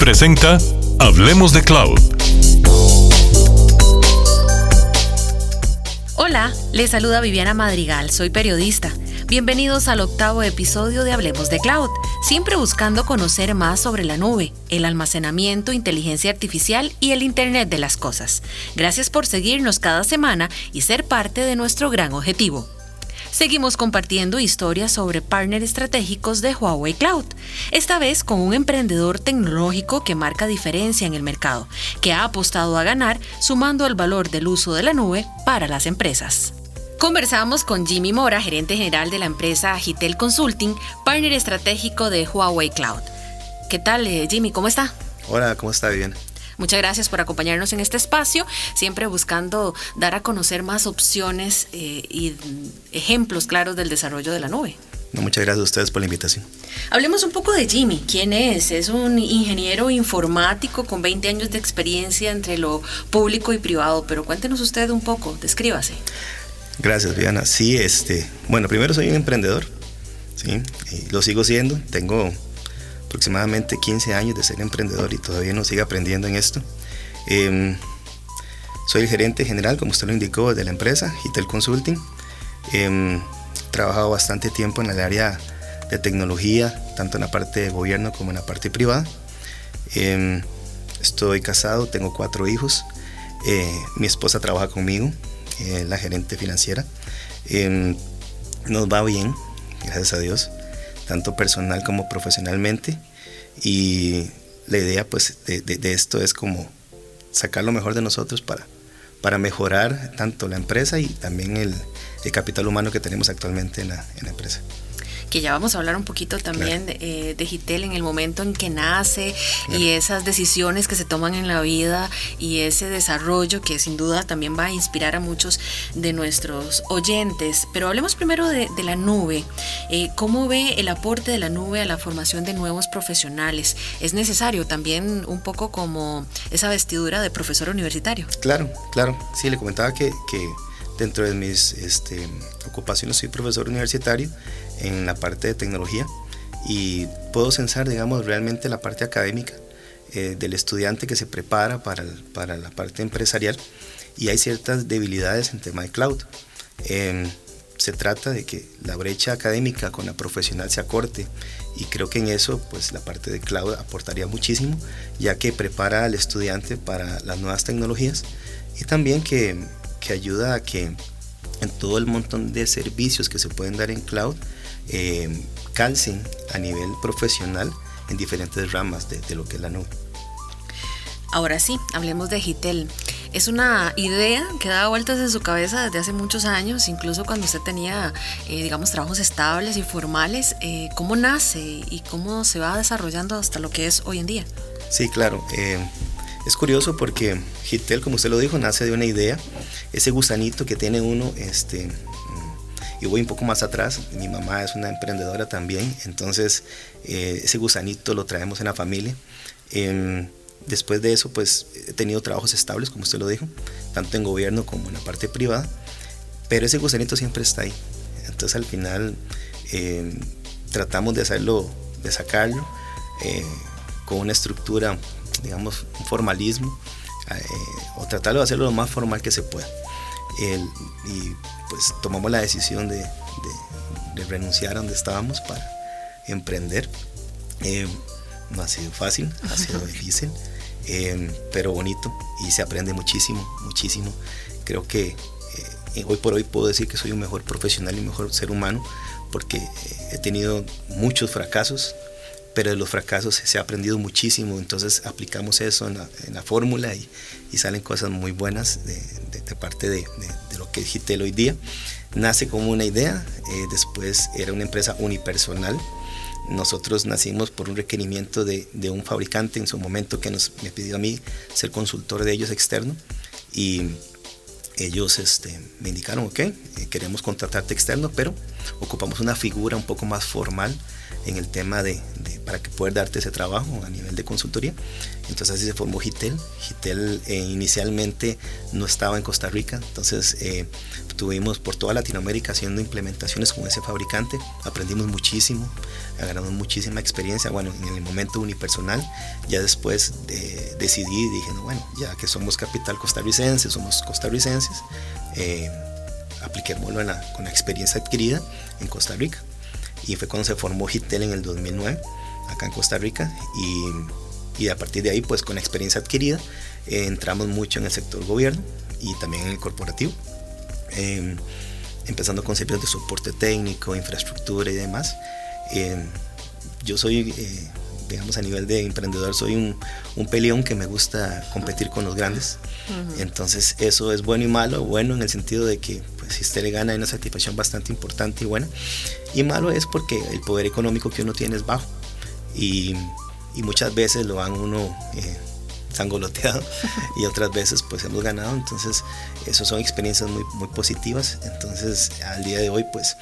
presenta Hablemos de Cloud. Hola, les saluda Viviana Madrigal, soy periodista. Bienvenidos al octavo episodio de Hablemos de Cloud, siempre buscando conocer más sobre la nube, el almacenamiento, inteligencia artificial y el Internet de las Cosas. Gracias por seguirnos cada semana y ser parte de nuestro gran objetivo. Seguimos compartiendo historias sobre partners estratégicos de Huawei Cloud, esta vez con un emprendedor tecnológico que marca diferencia en el mercado, que ha apostado a ganar sumando el valor del uso de la nube para las empresas. Conversamos con Jimmy Mora, gerente general de la empresa Agitel Consulting, partner estratégico de Huawei Cloud. ¿Qué tal, eh, Jimmy? ¿Cómo está? Hola, ¿cómo está? Bien. Muchas gracias por acompañarnos en este espacio, siempre buscando dar a conocer más opciones eh, y ejemplos claros del desarrollo de la nube. muchas gracias a ustedes por la invitación. Hablemos un poco de Jimmy. ¿Quién es? Es un ingeniero informático con 20 años de experiencia entre lo público y privado, pero cuéntenos usted un poco, descríbase. Gracias, Viana. Sí, este, bueno, primero soy un emprendedor, ¿sí? Y lo sigo siendo. Tengo aproximadamente 15 años de ser emprendedor y todavía no sigo aprendiendo en esto. Em, soy el gerente general, como usted lo indicó, de la empresa, Hitel Consulting. Em, he trabajado bastante tiempo en el área de tecnología, tanto en la parte de gobierno como en la parte privada. Em, estoy casado, tengo cuatro hijos. Eh, mi esposa trabaja conmigo, eh, la gerente financiera. nos va bien, gracias a Dios tanto personal como profesionalmente. Y la idea pues de, esto es como sacar lo mejor de nosotros para, para mejorar tanto la empresa y también el, capital humano que tenemos actualmente en la empresa que ya vamos a hablar un poquito también de, eh, de, Gitel en el momento en que nace y esas decisiones que se toman en la vida y ese desarrollo que sin duda también va a inspirar a muchos de nuestros oyentes. Pero hablemos primero de, la nube. Eh, ¿Cómo ve el aporte de la nube a la formación de nuevos profesionales? ¿Es necesario también un poco como esa vestidura de profesor universitario? Claro, claro. Sí, le comentaba que, que dentro de mis este, ocupaciones soy profesor universitario en la parte de tecnología y puedo censar, digamos, realmente la parte académica eh, del estudiante que se prepara para, para, la parte empresarial y hay ciertas debilidades en tema de cloud. Em, se trata de que la brecha académica con la profesional se acorte y creo que en eso pues la parte de cloud aportaría muchísimo ya que prepara al estudiante para las nuevas tecnologías y también que, que ayuda a que en todo el montón de servicios que se pueden dar en cloud eh, calcen a nivel profesional en diferentes ramas de, lo que es la nube. Ahora sí, hablemos de Gitel. Es una idea que da vueltas en su cabeza desde hace muchos años, incluso cuando usted tenía, eh, digamos, trabajos estables y formales. Eh, ¿Cómo nace y cómo se va desarrollando hasta lo que es hoy en día? Sí, claro. Es curioso porque Gitel, como usted lo dijo, nace de una idea, ese gusanito que tiene uno, este, y voy un poco más atrás, mi mamá es una emprendedora también, entonces eh, ese gusanito lo traemos en la familia. Em, después de eso, pues he tenido trabajos estables, como usted lo dijo, tanto en gobierno como en la parte privada, pero ese gusanito siempre está ahí. Entonces al final em, tratamos de hacerlo, de sacarlo eh, con una estructura, digamos, un formalismo, eh, o tratarlo de hacerlo lo más formal que se pueda. y pues tomamos la decisión de, renunciar a donde estábamos para emprender. Eh, no ha sido fácil, ha sido difícil, eh, pero bonito y se aprende muchísimo, muchísimo. Creo que eh, hoy por hoy puedo decir que soy un mejor profesional y mejor ser humano porque he tenido muchos fracasos, pero de los fracasos se ha aprendido muchísimo, entonces aplicamos eso en la, fórmula y, salen cosas muy buenas de, parte de, lo que es Gitel hoy día. Nace como una idea, eh, después era una empresa unipersonal. Nosotros nacimos por un requerimiento de, un fabricante en su momento que nos, me pidió a mí ser consultor de ellos externo y ellos este, me indicaron, ok, eh, queremos contratarte externo, pero ocupamos una figura un poco más formal en el tema de, para que poder darte ese trabajo a nivel de consultoría. Entonces así se formó Gitel. Gitel eh, inicialmente no estaba en Costa Rica, entonces eh, estuvimos por toda Latinoamérica haciendo implementaciones con ese fabricante, aprendimos muchísimo, agarramos muchísima experiencia, bueno, en el momento unipersonal, ya después decidí, dije, no, bueno, ya que somos capital costarricense, somos costarricenses, eh, apliquémoslo con la experiencia adquirida en Costa Rica. Y fue cuando se formó Hitel en el 2009, acá en Costa Rica, y, y a partir de ahí, pues con experiencia adquirida, eh, entramos mucho en el sector gobierno y también en el corporativo. Em, empezando con servicios de soporte técnico, infraestructura y demás. Em, yo soy, eh, digamos, a nivel de emprendedor, soy un, un, peleón que me gusta competir con los grandes. Entonces, eso es bueno y malo. Bueno en el sentido de que, si usted le gana, hay una satisfacción bastante importante y buena. Y malo es porque el poder económico que uno tiene es bajo. Y, y muchas veces lo van uno. Eh, sangoloteado y otras veces pues hemos ganado entonces eso son experiencias muy, muy positivas entonces al día de hoy pues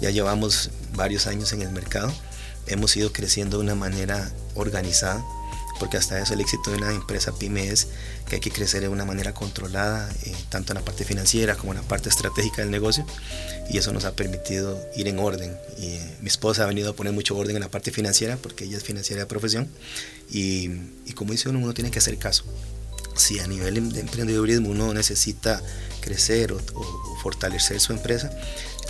ya llevamos varios años en el mercado hemos ido creciendo de una manera organizada porque hasta eso el éxito de una empresa pyme es que hay que crecer de una manera controlada, eh, tanto en la parte financiera como en la parte estratégica del negocio, y eso nos ha permitido ir en orden. Y, eh, mi esposa ha venido a poner mucho orden en la parte financiera, porque ella es financiera de profesión, y, y como dice uno, uno tiene que hacer caso. Si a nivel de emprendedurismo uno necesita crecer o, o fortalecer su empresa,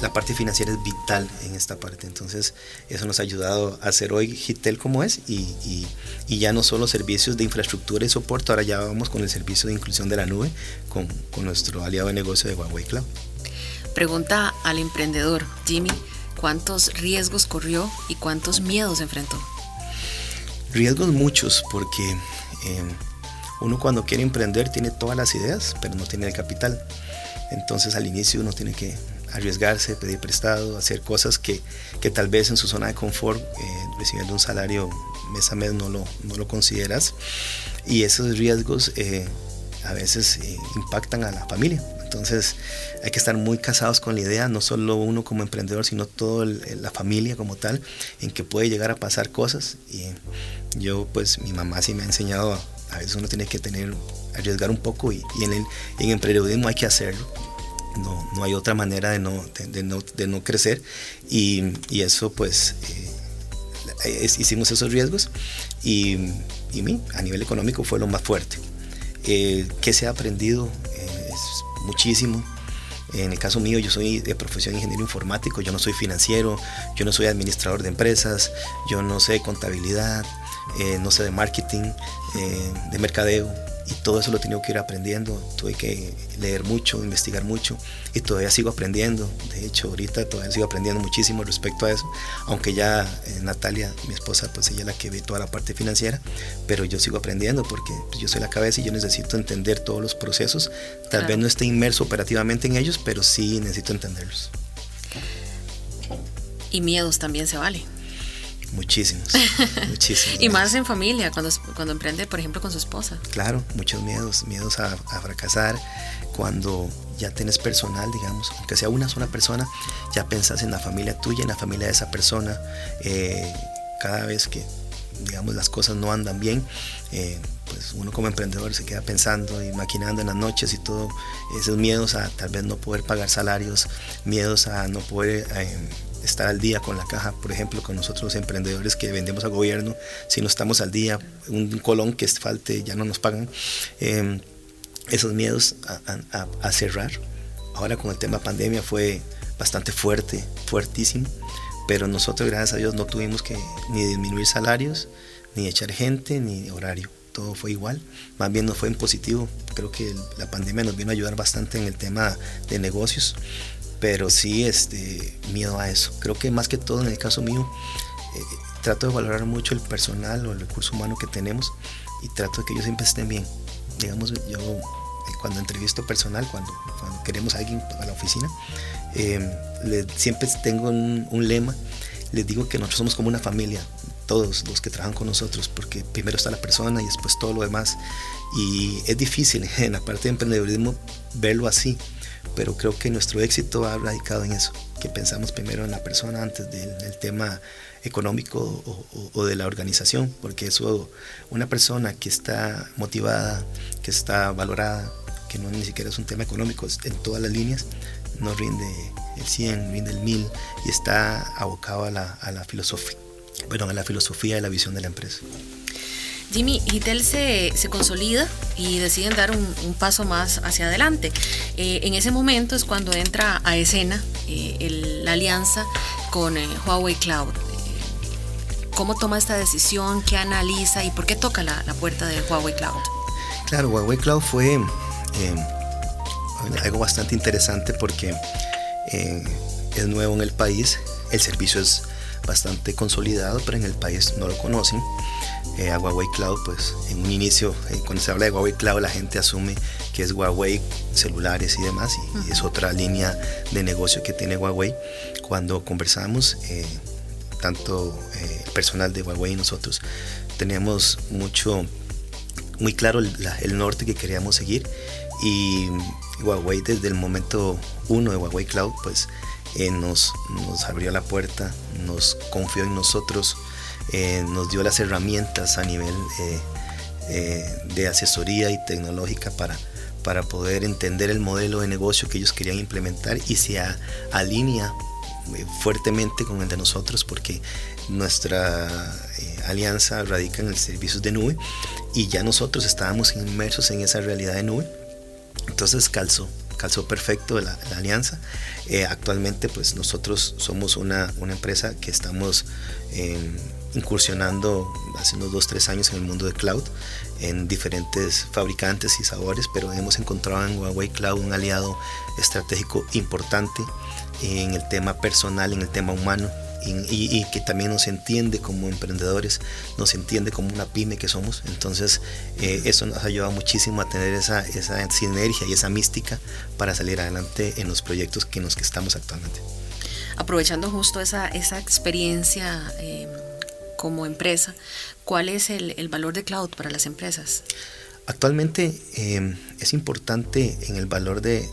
la parte financiera es vital en esta parte. Entonces, eso nos ha ayudado a hacer hoy Hitel como es y, y, ya no solo servicios de infraestructura y soporte, ahora ya vamos con el servicio de inclusión de la nube con, con nuestro aliado de negocio de Huawei Cloud. Pregunta al emprendedor, Jimmy, ¿cuántos riesgos corrió y cuántos miedos enfrentó? Riesgos muchos, porque eh, uno cuando quiere emprender tiene todas las ideas, pero no tiene el capital. Entonces al inicio uno tiene que arriesgarse, pedir prestado, hacer cosas que, que tal vez en su zona de confort, eh, recibiendo un salario mes a mes, no lo, no lo consideras. Y esos riesgos eh, a veces eh, impactan a la familia. Entonces hay que estar muy casados con la idea, no solo uno como emprendedor, sino toda la familia como tal, en que puede llegar a pasar cosas. Y yo, pues mi mamá sí me ha enseñado, a, veces uno tiene que tener, arriesgar un poco y, en el en hay que hacerlo no, no hay otra manera de no, de, no, de no, crecer y, y eso pues eh, hicimos esos riesgos y, y a nivel económico fue lo más fuerte. Eh, ¿Qué se ha aprendido? Eh, es muchísimo. En el caso mío, yo soy de profesión ingeniero informático, yo no soy financiero, yo no soy administrador de empresas, yo no sé contabilidad, eh, no sé de marketing, de mercadeo y todo eso lo he tenido que ir aprendiendo. Tuve que leer mucho, investigar mucho y todavía sigo aprendiendo. De hecho, ahorita todavía sigo aprendiendo muchísimo respecto a eso, aunque ya eh, Natalia, mi esposa, pues ella es la que ve toda la parte financiera, pero yo sigo aprendiendo porque pues, yo soy la cabeza y yo necesito entender todos los procesos. Tal vez no esté inmerso operativamente en ellos, pero sí necesito entenderlos. Y miedos también se vale. Muchísimos, muchísimos. y más en familia, cuando, cuando emprende, por ejemplo, con su esposa. Claro, muchos miedos, miedos a, fracasar, cuando ya tienes personal, digamos, aunque sea una sola persona, ya pensás en la familia tuya, en la familia de esa persona, eh, cada vez que, digamos, las cosas no andan bien, eh, pues uno como emprendedor se queda pensando y maquinando en las noches y todo, esos miedos a tal vez no poder pagar salarios, miedos a no poder... Eh, estar al día con la caja, por ejemplo, con nosotros los emprendedores que vendemos al gobierno, si no estamos al día, un colón que falte ya no nos pagan, em, esos miedos a, cerrar. Ahora con el tema pandemia fue bastante fuerte, fuertísimo, pero nosotros gracias a Dios no tuvimos que ni disminuir salarios, ni echar gente, ni horario. Todo fue igual, más bien nos fue en positivo. Creo que la pandemia nos vino a ayudar bastante en el tema de negocios pero sí este, miedo a eso. Creo que más que todo en el caso mío, eh, trato de valorar mucho el personal o el recurso humano que tenemos y trato de que ellos siempre estén bien. Digamos, yo eh, cuando entrevisto personal, cuando, cuando queremos a alguien a la oficina, eh, siempre tengo un, un lema, les digo que nosotros somos como una familia, todos los que trabajan con nosotros, porque primero está la persona y después todo lo demás. Y es difícil en la parte de emprendedurismo verlo así, pero creo que nuestro éxito ha radicado en eso, que pensamos primero en la persona antes del, tema económico o, de la organización, porque eso, una persona que está motivada, que está valorada, que no ni siquiera es un tema económico, en todas las líneas, no rinde el 100, rinde el 1000 y está abocado a la, a la filosofía, bueno, a la filosofía y la visión de la empresa. Jimmy, Hitel se, se consolida y deciden dar un, paso más hacia adelante. Eh, en ese momento es cuando entra a escena eh, la alianza con eh, Huawei Cloud. ¿Cómo toma esta decisión? ¿Qué analiza? ¿Y por qué toca la, la puerta de Huawei Cloud? Claro, Huawei Cloud fue algo bastante interesante porque es nuevo en el país. El servicio es bastante consolidado, pero en el país no lo conocen. Eh, a Huawei Cloud, pues en un inicio, eh, cuando se habla de Huawei Cloud, la gente asume que es Huawei celulares y demás, y, es otra línea de negocio que tiene Huawei. Cuando conversamos, eh, tanto el personal de Huawei y nosotros, teníamos mucho, muy claro el, el norte que queríamos seguir, y Huawei desde el momento uno de Huawei Cloud, pues nos, nos abrió la puerta, nos confió en nosotros, eh, nos dio las herramientas a nivel eh, eh, de asesoría y tecnológica para, para poder entender el modelo de negocio que ellos querían implementar y se alinea fuertemente con el de nosotros porque nuestra alianza radica en el servicios de nube y ya nosotros estábamos inmersos en esa realidad de nube. Entonces calzó, calzó perfecto la, alianza. actualmente pues nosotros somos una, una empresa que estamos incursionando hace unos 2-3 años en el mundo de cloud, en diferentes fabricantes y sabores, pero hemos encontrado en Huawei Cloud un aliado estratégico importante en el tema personal, en el tema humano, y, que también nos entiende como emprendedores, nos entiende como una pyme que somos. Entonces, eh, eso nos ha ayudado muchísimo a tener esa, esa sinergia y esa mística para salir adelante en los proyectos que en los que estamos actualmente. Aprovechando justo esa, esa experiencia. Eh, como empresa, ¿cuál es el, valor de cloud para las empresas? Actualmente em, es importante en el valor de,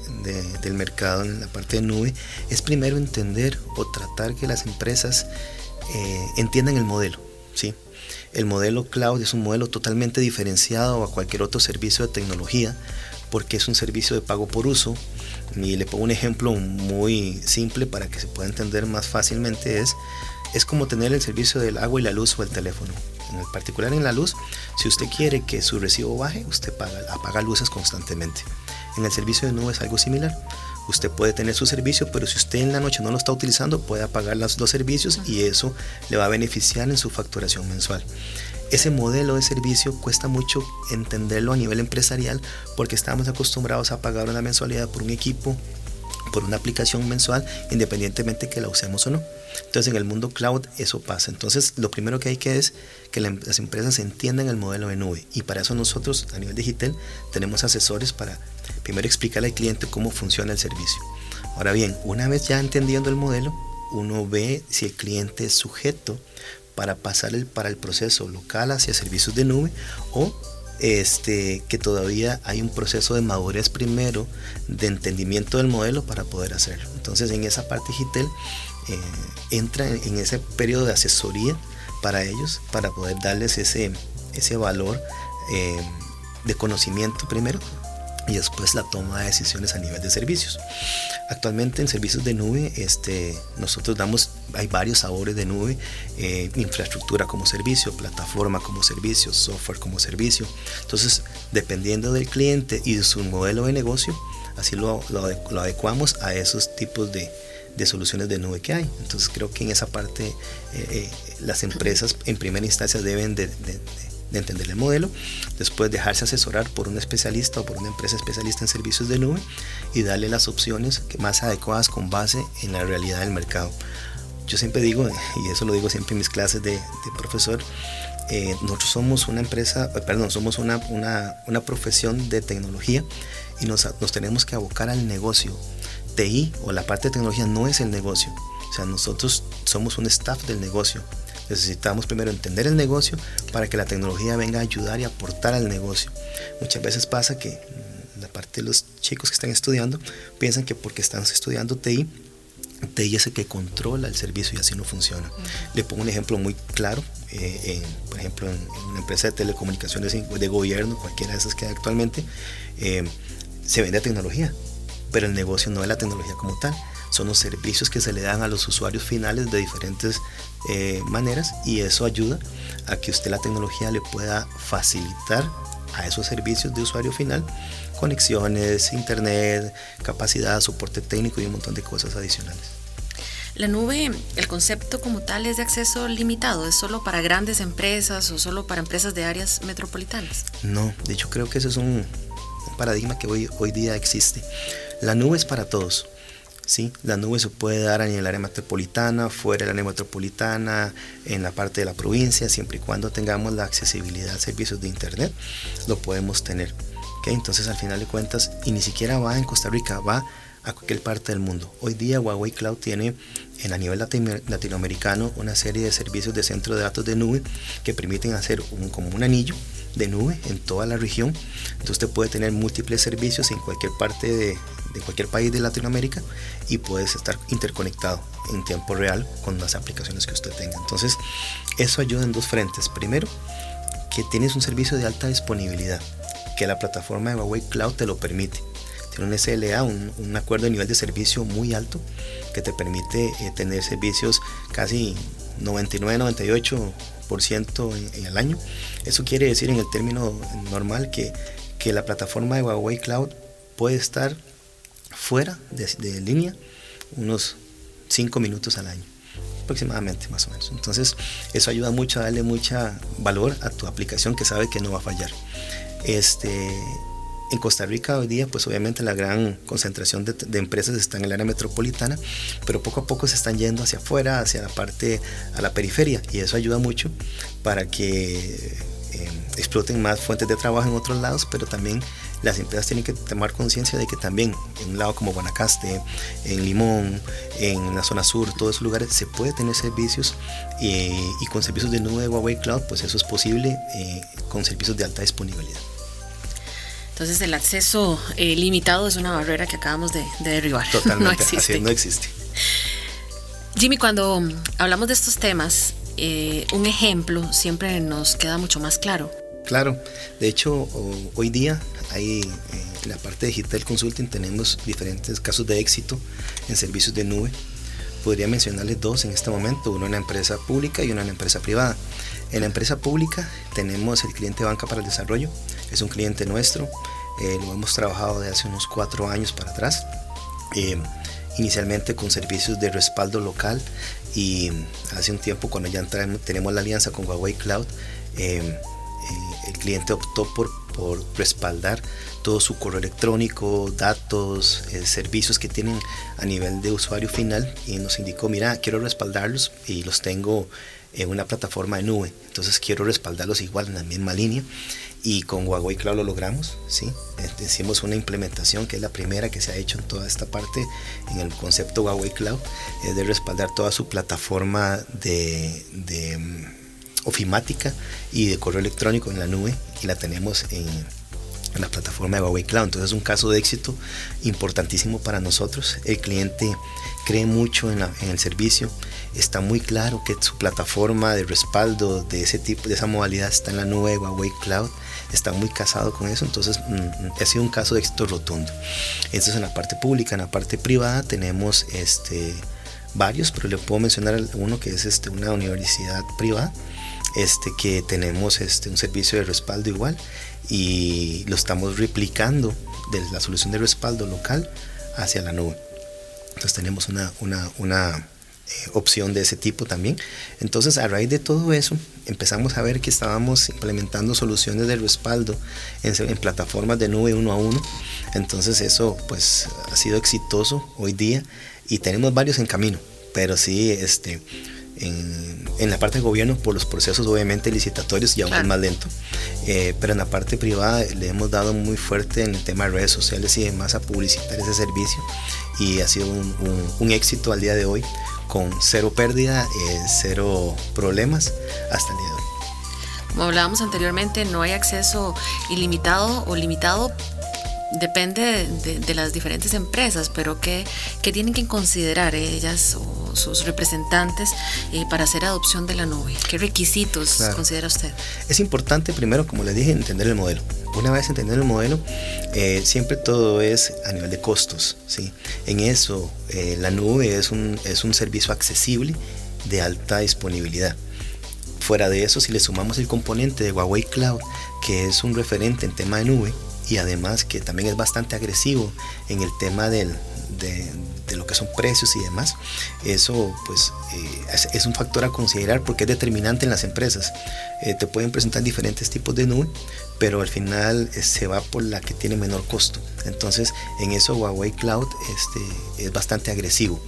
del mercado, en la parte de nube, es primero entender o tratar que las empresas eh, entiendan el modelo. ¿sí? El modelo cloud es un modelo totalmente diferenciado a cualquier otro servicio de tecnología porque es un servicio de pago por uso. Y le pongo un ejemplo muy simple para que se pueda entender más fácilmente. Es es como tener el servicio del agua y la luz o el teléfono. En el particular en la luz, si usted quiere que su recibo baje, usted paga, apaga luces constantemente. En el servicio de nube es algo similar. Usted puede tener su servicio, pero si usted en la noche no lo está utilizando, puede apagar los dos servicios y eso le va a beneficiar en su facturación mensual. Ese modelo de servicio cuesta mucho entenderlo a nivel empresarial porque estamos acostumbrados a pagar una mensualidad por un equipo, por una aplicación mensual, independientemente que la usemos o no. Entonces en el mundo cloud eso pasa. Entonces lo primero que hay que es que las empresas entiendan el modelo de nube y para eso nosotros a nivel digital tenemos asesores para primero explicarle al cliente cómo funciona el servicio. Ahora bien, una vez ya entendiendo el modelo, uno ve si el cliente es sujeto para pasar el, para el proceso local hacia servicios de nube o este, que todavía hay un proceso de madurez primero, de entendimiento del modelo para poder hacerlo. Entonces en esa parte digital eh, entra en, ese periodo de asesoría para ellos, para poder darles ese, ese valor eh, de conocimiento primero y después la toma de decisiones a nivel de servicios. Actualmente en servicios de nube, este, nosotros damos, hay varios sabores de nube, eh, infraestructura como servicio, plataforma como servicio, software como servicio. Entonces, dependiendo del cliente y de su modelo de negocio, así lo, lo adecuamos a esos tipos de, de soluciones de nube que hay. Entonces creo que en esa parte eh, eh, las empresas en primera instancia deben de, entender el modelo, después dejarse asesorar por un especialista o por una empresa especialista en servicios de nube y darle las opciones más adecuadas con base en la realidad del mercado. Yo siempre digo, y eso lo digo siempre en mis clases de, profesor, eh, nosotros somos una empresa, perdón, somos una, una, una profesión de tecnología y nos, nos tenemos que abocar al negocio TI o la parte de tecnología no es el negocio. O sea, nosotros somos un staff del negocio. Necesitamos primero entender el negocio para que la tecnología venga a ayudar y aportar al negocio. Muchas veces pasa que mm, la parte de los chicos que están estudiando piensan que porque están estudiando TI TI es el que controla el servicio y así no funciona. Le pongo un ejemplo muy claro. Eh, por ejemplo, en, una empresa de telecomunicaciones de gobierno, cualquiera de esas que hay actualmente, eh, se vende tecnología, pero el negocio no es la tecnología como tal. Son los servicios que se le dan a los usuarios finales de diferentes eh, maneras y eso ayuda a que usted la tecnología le pueda facilitar a esos servicios de usuario final conexiones, internet, capacidad, soporte técnico y un montón de cosas adicionales. La nube, el concepto como tal es de acceso limitado, es solo para grandes empresas o solo para empresas de áreas metropolitanas. No, de hecho creo que ese es un, paradigma que hoy, hoy día existe. La nube es para todos. ¿Sí? La nube se puede dar en el área metropolitana, fuera del área metropolitana, en la parte de la provincia, siempre y cuando tengamos la accesibilidad a servicios de Internet, lo podemos tener. Entonces al final de cuentas, y ni siquiera va en Costa Rica, va a cualquier parte del mundo. Hoy día Huawei Cloud tiene en a nivel latinoamericano una serie de servicios de centro de datos de nube que permiten hacer un, como un anillo de nube en toda la región. Entonces usted puede tener múltiples servicios en cualquier parte de, de cualquier país de Latinoamérica y puedes estar interconectado en tiempo real con las aplicaciones que usted tenga. Entonces eso ayuda en dos frentes. Primero, que tienes un servicio de alta disponibilidad que la plataforma de Huawei Cloud te lo permite. Tiene un SLA, un, acuerdo de nivel de servicio muy alto que te permite eh, tener servicios casi 99-98% en, en, el año. Eso quiere decir en el término normal que, que la plataforma de Huawei Cloud puede estar fuera de, de línea unos 5 minutos al año aproximadamente más o menos. Entonces eso ayuda mucho a darle mucha valor a tu aplicación que sabe que no va a fallar. Este, en Costa Rica hoy día, pues obviamente la gran concentración de, empresas está en el área metropolitana, pero poco a poco se están yendo hacia afuera, hacia la parte, a la periferia, y eso ayuda mucho para que eh, exploten más fuentes de trabajo en otros lados, pero también las empresas tienen que tomar conciencia de que también en un lado como Guanacaste, en Limón, en la zona sur, todos esos lugares se puede tener servicios eh, y con servicios de nube de Huawei Cloud, pues eso es posible eh, con servicios de alta disponibilidad. Entonces el acceso eh, limitado es una barrera que acabamos de, derribar. Totalmente, no existe. no existe. Jimmy, cuando hablamos de estos temas, eh, un ejemplo siempre nos queda mucho más claro. Claro, de hecho hoy día hay eh, en la parte de Digital Consulting tenemos diferentes casos de éxito en servicios de nube. Podría mencionarles dos en este momento, uno en la empresa pública y uno en la empresa privada. En la empresa pública tenemos el cliente Banca para el Desarrollo, es un cliente nuestro, eh, lo hemos trabajado de hace unos cuatro años para atrás, eh, inicialmente con servicios de respaldo local y hace un tiempo cuando ya tenemos la alianza con Huawei Cloud, eh, el cliente optó por, por respaldar todo su correo electrónico, datos, servicios que tienen a nivel de usuario final y nos indicó, mira, quiero respaldarlos y los tengo en una plataforma de nube. Entonces quiero respaldarlos igual en la misma línea y con Huawei Cloud lo logramos, ¿sí? Este, hicimos una implementación que es la primera que se ha hecho en toda esta parte en el concepto Huawei Cloud, es de respaldar toda su plataforma de, de mm, ofimática y de correo electrónico en la nube y la tenemos en, la plataforma de Huawei Cloud. Entonces es un caso de éxito importantísimo para nosotros. El cliente cree mucho en, el servicio, está muy claro que su plataforma de respaldo de ese tipo, de esa modalidad está en la nube de Huawei Cloud, está muy casado con eso, entonces mm, mm, ha sido un caso de éxito rotundo. Esto es en la parte pública, en la parte privada tenemos este, varios, pero le puedo mencionar uno que es este, una universidad privada. Este, que tenemos este, un servicio de respaldo igual y lo estamos replicando de la solución de respaldo local hacia la nube. Entonces tenemos una, una, eh, opción de ese tipo también. Entonces a raíz de todo eso empezamos a ver que estábamos implementando soluciones de respaldo en, en, plataformas de nube uno a uno. Entonces eso pues ha sido exitoso hoy día y tenemos varios en camino. Pero sí, este, en, la parte de gobierno por los procesos obviamente licitatorios y aún es más lento. Eh, pero en la parte privada le hemos dado muy fuerte en el tema de redes sociales y demás a publicitar ese servicio y ha sido un, éxito al día de hoy con cero pérdida, eh, cero problemas hasta el día de hoy. Como hablábamos anteriormente, no hay acceso ilimitado o limitado depende de, las diferentes empresas, pero ¿qué, tienen que considerar ellas o sus representantes eh, para hacer adopción de la nube? ¿Qué requisitos considera usted? Es importante primero, como le dije, entender el modelo. Una vez entender el modelo, eh, siempre todo es a nivel de costos. ¿sí? En eso, eh, la nube es un, es un servicio accesible de alta disponibilidad. Fuera de eso, si le sumamos el componente de Huawei Cloud, que es un referente en tema de nube, y además que también es bastante agresivo en el tema del, de, lo que son precios y demás, eso pues eh, es, un factor a considerar porque es determinante en las empresas. Eh, te pueden presentar diferentes tipos de nube, pero al final eh, se va por la que tiene menor costo. Entonces en eso Huawei Cloud este, es bastante agresivo.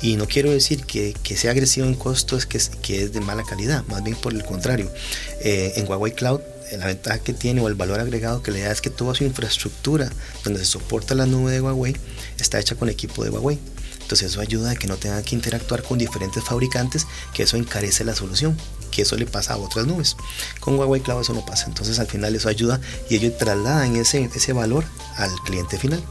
Y no quiero decir que, que sea agresivo en costo es que, que, es de mala calidad, más bien por el contrario. en Huawei Cloud la ventaja que tiene o el valor agregado que le da es que toda su infraestructura donde se soporta la nube de Huawei está hecha con equipo de Huawei. Entonces eso ayuda a que no tengan que interactuar con diferentes fabricantes, que eso encarece la solución, que eso le pasa a otras nubes. Con Huawei Cloud eso no pasa. Entonces al final eso ayuda y ellos trasladan ese, ese valor al cliente final.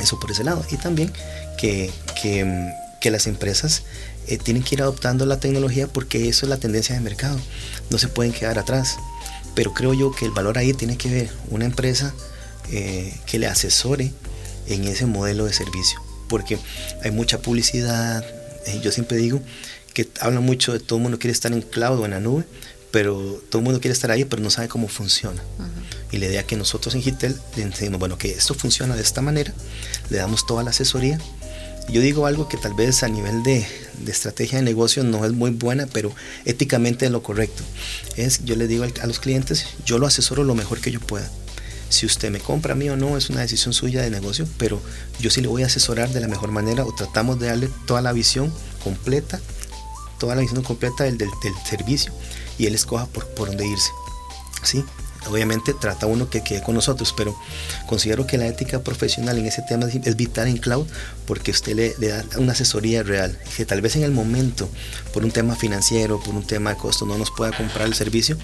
Eso por ese lado. Y también que, que, que las empresas eh, tienen que ir adoptando la tecnología porque eso es la tendencia de mercado. No se pueden quedar atrás. Pero creo yo que el valor ahí tiene que ver una empresa eh, que le asesore en ese modelo de servicio. Porque hay mucha publicidad. Eh, yo siempre digo que habla mucho de todo el mundo quiere estar en cloud o en la nube, pero todo el mundo quiere estar ahí, pero no sabe cómo funciona. Y la idea que nosotros en Hitel le decimos, bueno, que esto funciona de esta manera, le damos toda la asesoría yo digo algo que tal vez a nivel de, estrategia de negocio no es muy buena, pero éticamente es lo correcto. Es, yo le digo a los clientes, yo lo asesoro lo mejor que yo pueda. Si usted me compra a mí o no, es una decisión suya de negocio, pero yo sí le voy a asesorar de la mejor manera o tratamos de darle toda la visión completa, toda la visión completa del, servicio y él escoja por, por dónde irse. ¿Sí? Obviamente trata uno que quede con nosotros, pero considero que la ética profesional en ese tema es vital en cloud porque usted le, da una asesoría real, que tal vez en el momento, por un tema financiero, por un tema de costo, no nos pueda comprar el servicio,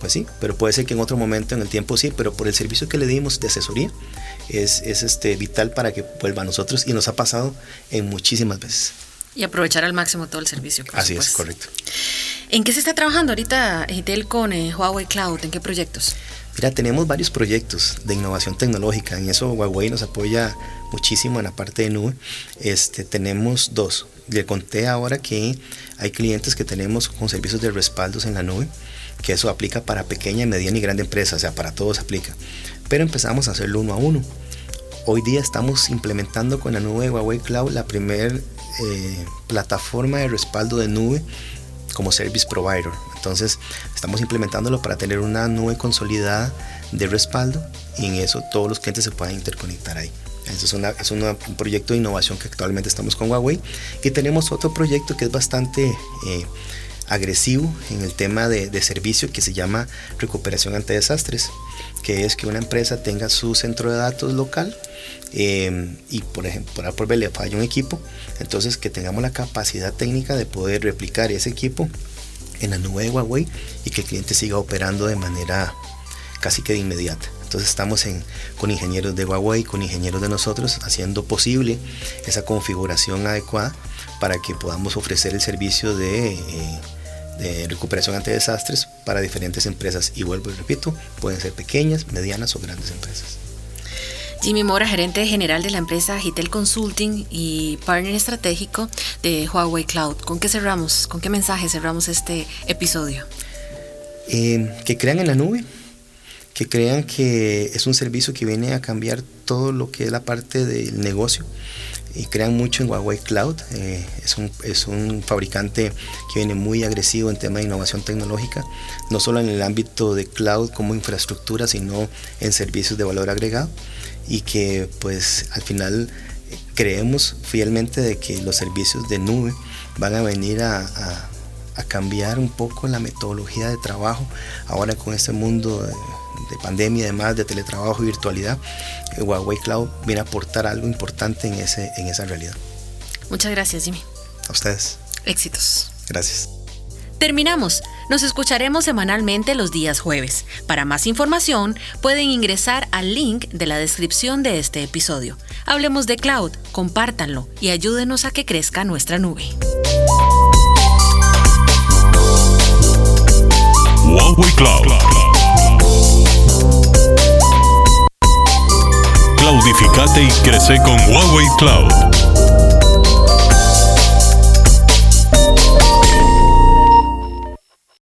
pues sí, pero puede ser que en otro momento en el tiempo sí, pero por el servicio que le dimos de asesoría es, es este, vital para que vuelva a nosotros y nos ha pasado en muchísimas veces. Y aprovechar al máximo todo el servicio. Así es, correcto. ¿En qué se está trabajando ahorita, Hitel, con eh, Huawei Cloud? ¿En qué proyectos? Mira, tenemos varios proyectos de innovación tecnológica. En eso Huawei nos apoya muchísimo en la parte de nube. Este, tenemos dos. Le conté ahora que hay clientes que tenemos con servicios de respaldos en la nube, que eso aplica para pequeña, mediana y grande empresas, o sea, para todos aplica. Pero empezamos a hacerlo uno a uno. Hoy día estamos implementando con la nube de Huawei Cloud la primera eh, plataforma de respaldo de nube como service provider. Entonces estamos implementándolo para tener una nube consolidada de respaldo y en eso todos los clientes se puedan interconectar ahí. Eso es, un proyecto de innovación que actualmente estamos con Huawei. Y tenemos otro proyecto que es bastante eh, agresivo en el tema de, de, servicio que se llama recuperación ante desastres, que es que una empresa tenga su centro de datos local Em, y por ejemplo, por le falla un equipo, entonces que tengamos la capacidad técnica de poder replicar ese equipo en la nube de Huawei y que el cliente siga operando de manera casi que de inmediata. Entonces estamos con ingenieros de Huawei, con ingenieros de nosotros, haciendo posible esa configuración adecuada para que podamos ofrecer el servicio de, eh, de recuperación ante desastres para diferentes empresas. Y vuelvo y repito, pueden ser pequeñas, medianas o grandes empresas. Jimmy Mora, gerente general de la empresa Hitel Consulting y partner estratégico de Huawei Cloud. ¿Con qué cerramos? ¿Con qué mensaje cerramos este episodio? Eh, que crean en la nube, que crean que es un servicio que viene a cambiar todo lo que es la parte del negocio y crean mucho en Huawei Cloud. Eh, es, un, es, un, fabricante que viene muy agresivo en tema de innovación tecnológica, no solo en el ámbito de cloud como infraestructura, sino en servicios de valor agregado y que pues al final creemos fielmente de que los servicios de nube van a venir a, cambiar un poco la metodología de trabajo ahora con este mundo de, pandemia y demás de teletrabajo y virtualidad eh, Huawei Cloud viene a aportar algo importante en, ese, en esa realidad muchas gracias Jimmy a ustedes éxitos gracias Terminamos. Nos escucharemos semanalmente los días jueves. Para más información, pueden ingresar al link de la descripción de este episodio. Hablemos de cloud, compártanlo y ayúdenos a que crezca nuestra nube. Huawei Cloud. Claudificate y crece con Huawei Cloud.